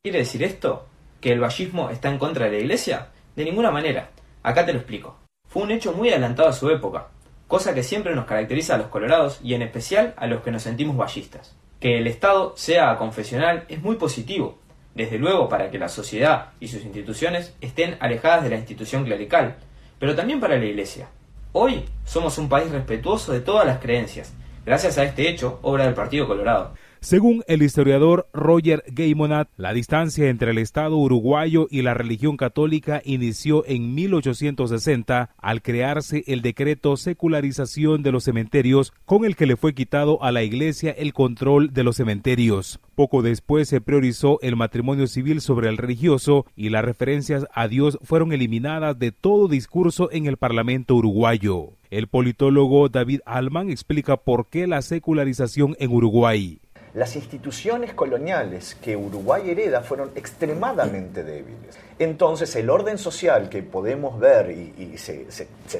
¿Quiere decir esto? ¿Que el vallismo está en contra de la Iglesia? De ninguna manera. Acá te lo explico. fue un hecho muy adelantado a su época, cosa que siempre nos caracteriza a los colorados y en especial a los que nos sentimos ballistas. Que el Estado sea confesional es muy positivo, desde luego para que la sociedad y sus instituciones estén alejadas de la institución clerical, pero también para la Iglesia. Hoy somos un país respetuoso de todas las creencias, gracias a este hecho, obra del Partido Colorado. Según el historiador Roger Gaymonat, la distancia entre el Estado uruguayo y la religión católica inició en 1860 al crearse el decreto secularización de los cementerios con el que le fue quitado a la Iglesia el control de los cementerios. Poco después se priorizó el matrimonio civil sobre el religioso y las referencias a Dios fueron eliminadas de todo discurso en el Parlamento uruguayo. El politólogo David Alman explica por qué la secularización en Uruguay. Las instituciones coloniales que Uruguay hereda fueron extremadamente débiles. Entonces el orden social que podemos ver y, se,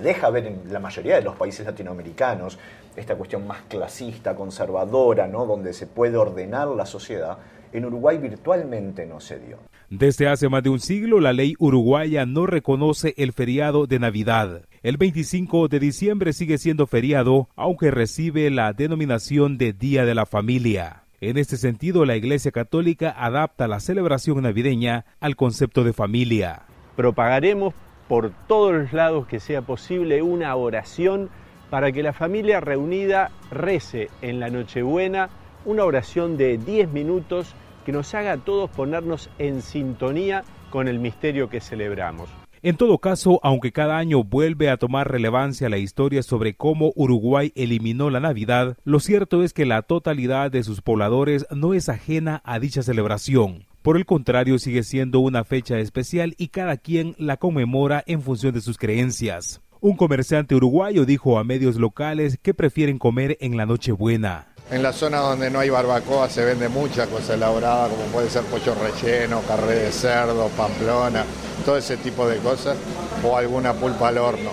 deja ver en la mayoría de los países latinoamericanos, esta cuestión más clasista, conservadora, ¿no? donde se puede ordenar la sociedad, en Uruguay virtualmente no se dio. Desde hace más de un siglo, la ley uruguaya no reconoce el feriado de Navidad. El 25 de diciembre sigue siendo feriado, aunque recibe la denominación de Día de la Familia. En este sentido, la Iglesia Católica adapta la celebración navideña al concepto de familia. Propagaremos por todos los lados que sea posible una oración para que la familia reunida rece en la Nochebuena una oración de 10 minutos que nos haga a todos ponernos en sintonía con el misterio que celebramos. En todo caso, aunque cada año vuelve a tomar relevancia la historia sobre cómo Uruguay eliminó la Navidad, lo cierto es que la totalidad de sus pobladores no es ajena a dicha celebración. Por el contrario, sigue siendo una fecha especial y cada quien la conmemora en función de sus creencias. Un comerciante uruguayo dijo a medios locales que prefieren comer en la Nochebuena. En la zona donde no hay barbacoa se vende mucha cosa elaborada, como puede ser pollo relleno, carré de cerdo, pamplona todo ese tipo de cosas, o alguna pulpa al horno.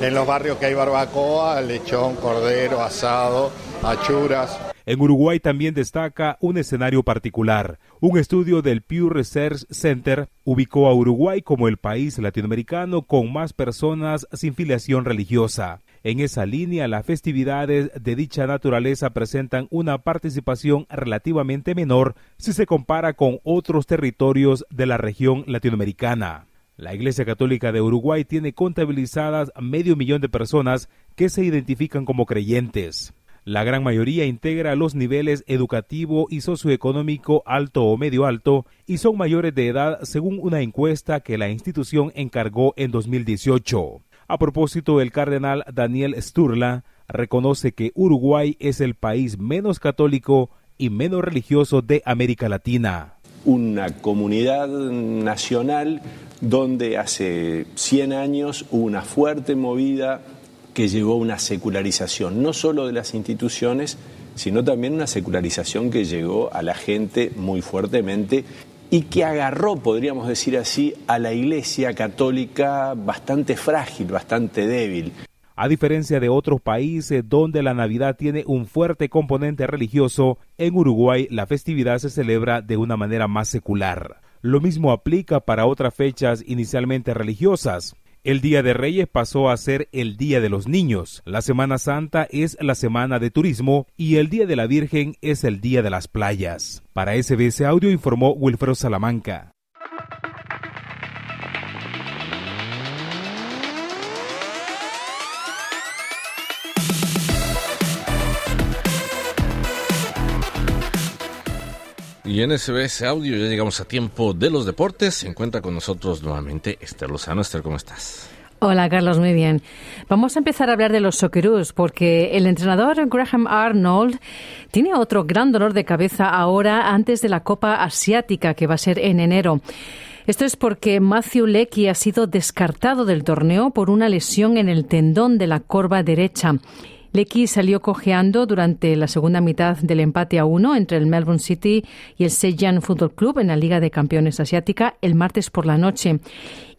En los barrios que hay barbacoa, lechón, cordero, asado, achuras. En Uruguay también destaca un escenario particular. Un estudio del Pew Research Center ubicó a Uruguay como el país latinoamericano con más personas sin filiación religiosa. En esa línea, las festividades de dicha naturaleza presentan una participación relativamente menor si se compara con otros territorios de la región latinoamericana. La Iglesia Católica de Uruguay tiene contabilizadas medio millón de personas que se identifican como creyentes. La gran mayoría integra los niveles educativo y socioeconómico alto o medio alto y son mayores de edad según una encuesta que la institución encargó en 2018. A propósito, el cardenal Daniel Sturla reconoce que Uruguay es el país menos católico y menos religioso de América Latina. Una comunidad nacional donde hace 100 años hubo una fuerte movida que llevó a una secularización, no solo de las instituciones, sino también una secularización que llegó a la gente muy fuertemente y que agarró, podríamos decir así, a la Iglesia católica bastante frágil, bastante débil. A diferencia de otros países donde la Navidad tiene un fuerte componente religioso, en Uruguay la festividad se celebra de una manera más secular. Lo mismo aplica para otras fechas inicialmente religiosas. El Día de Reyes pasó a ser el Día de los Niños, la Semana Santa es la Semana de Turismo y el Día de la Virgen es el Día de las Playas. Para SBS Audio informó Wilfredo Salamanca. Y en SBS Audio ya llegamos a tiempo de los deportes. Encuentra con nosotros nuevamente Esther Lozano. Esther, ¿cómo estás? Hola Carlos, muy bien. Vamos a empezar a hablar de los Socceroos porque el entrenador Graham Arnold tiene otro gran dolor de cabeza ahora antes de la Copa Asiática que va a ser en enero. Esto es porque Matthew Leckie ha sido descartado del torneo por una lesión en el tendón de la corva derecha Lecky salió cojeando durante la segunda mitad del empate a uno entre el Melbourne City y el Seiyan Football Club en la Liga de Campeones Asiática el martes por la noche.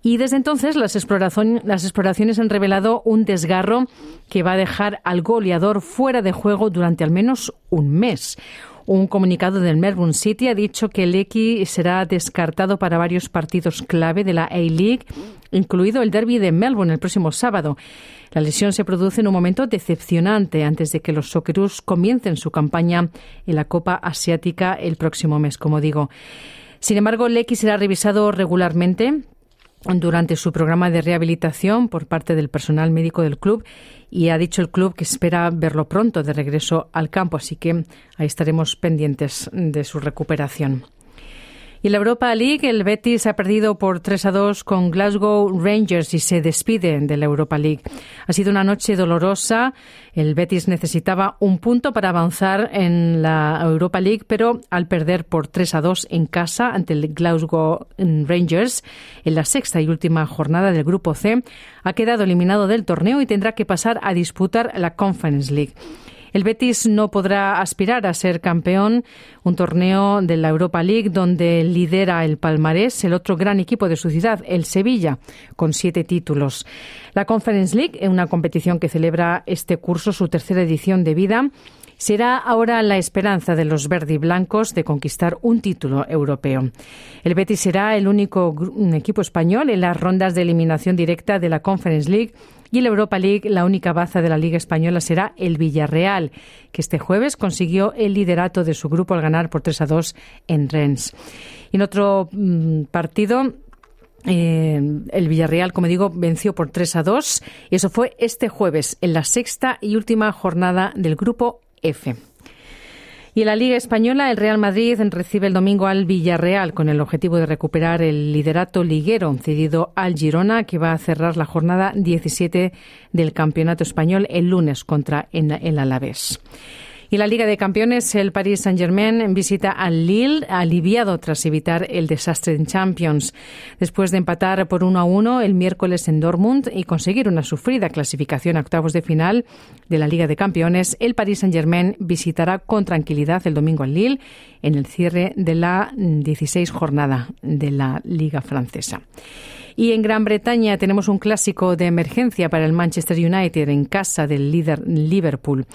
Y desde entonces las, las exploraciones han revelado un desgarro que va a dejar al goleador fuera de juego durante al menos un mes. Un comunicado del Melbourne City ha dicho que Lecky será descartado para varios partidos clave de la A-League, incluido el derby de Melbourne el próximo sábado. La lesión se produce en un momento decepcionante antes de que los Socceroos comiencen su campaña en la Copa Asiática el próximo mes, como digo. Sin embargo, Lecky será revisado regularmente durante su programa de rehabilitación por parte del personal médico del club y ha dicho el club que espera verlo pronto de regreso al campo, así que ahí estaremos pendientes de su recuperación. Y la Europa League, el Betis ha perdido por 3 a 2 con Glasgow Rangers y se despide de la Europa League. Ha sido una noche dolorosa. El Betis necesitaba un punto para avanzar en la Europa League, pero al perder por 3 a 2 en casa ante el Glasgow Rangers en la sexta y última jornada del Grupo C, ha quedado eliminado del torneo y tendrá que pasar a disputar la Conference League. El Betis no podrá aspirar a ser campeón, un torneo de la Europa League donde lidera el palmarés el otro gran equipo de su ciudad, el Sevilla, con siete títulos. La Conference League, una competición que celebra este curso su tercera edición de vida, será ahora la esperanza de los verdiblancos de conquistar un título europeo. El Betis será el único equipo español en las rondas de eliminación directa de la Conference League y en la Europa League, la única baza de la Liga Española será el Villarreal, que este jueves consiguió el liderato de su grupo al ganar por 3 a 2 en Rennes. Y en otro mm, partido, eh, el Villarreal, como digo, venció por 3 a 2 y eso fue este jueves en la sexta y última jornada del grupo F. Y en la Liga Española, el Real Madrid recibe el domingo al Villarreal con el objetivo de recuperar el liderato liguero cedido al Girona, que va a cerrar la jornada 17 del Campeonato Español el lunes contra el Alavés. Y la Liga de Campeones, el Paris Saint-Germain visita al Lille, aliviado tras evitar el desastre en Champions. Después de empatar por 1 a 1 el miércoles en Dortmund y conseguir una sufrida clasificación a octavos de final de la Liga de Campeones, el Paris Saint-Germain visitará con tranquilidad el domingo al Lille en el cierre de la 16 jornada de la Liga francesa. Y en Gran Bretaña tenemos un clásico de emergencia para el Manchester United en casa del líder Liverpool.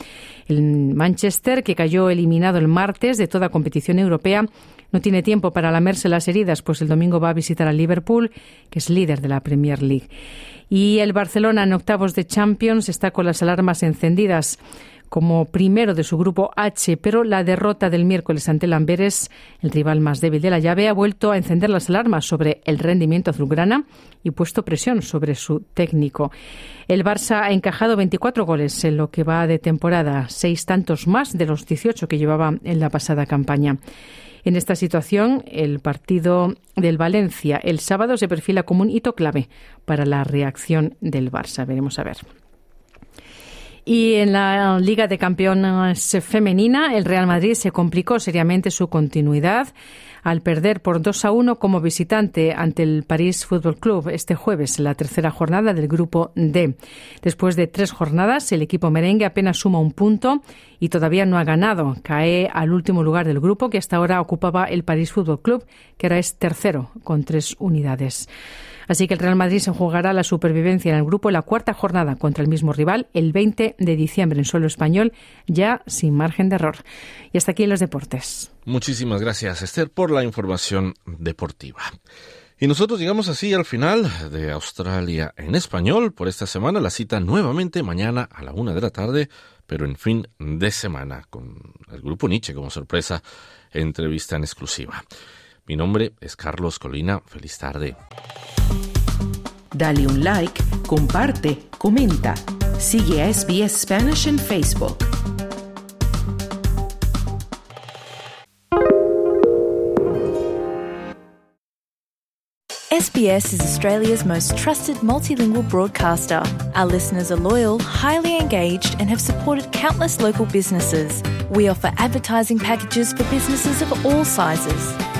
El Manchester, que cayó eliminado el martes de toda competición europea, no tiene tiempo para lamerse las heridas, pues el domingo va a visitar al Liverpool, que es líder de la Premier League. Y el Barcelona en octavos de Champions está con las alarmas encendidas como primero de su grupo H, pero la derrota del miércoles ante el Amberes, el rival más débil de la llave, ha vuelto a encender las alarmas sobre el rendimiento azulgrana y puesto presión sobre su técnico. El Barça ha encajado 24 goles en lo que va de temporada, seis tantos más de los 18 que llevaba en la pasada campaña. En esta situación, el partido del Valencia el sábado se perfila como un hito clave para la reacción del Barça. Veremos a ver. Y en la Liga de Campeones femenina, el Real Madrid se complicó seriamente su continuidad al perder por 2 a 1 como visitante ante el París Fútbol Club este jueves, la tercera jornada del grupo D. Después de tres jornadas, el equipo merengue apenas suma un punto y todavía no ha ganado. Cae al último lugar del grupo que hasta ahora ocupaba el París Fútbol Club, que ahora es tercero con tres unidades. Así que el Real Madrid se jugará la supervivencia en el grupo en la cuarta jornada contra el mismo rival el 20 de diciembre en suelo español, ya sin margen de error. Y hasta aquí los deportes. Muchísimas gracias, Esther, por la información deportiva. Y nosotros llegamos así al final de Australia en español por esta semana. La cita nuevamente mañana a la una de la tarde, pero en fin de semana, con el grupo Nietzsche como sorpresa, entrevista en exclusiva. Mi nombre es Carlos Colina. Feliz tarde. Dale un like, comparte, comenta. Sigue a SBS Spanish en Facebook. SBS is Australia's most trusted multilingual broadcaster. Our listeners are loyal, highly engaged, and have supported countless local businesses. We offer advertising packages for businesses of all sizes.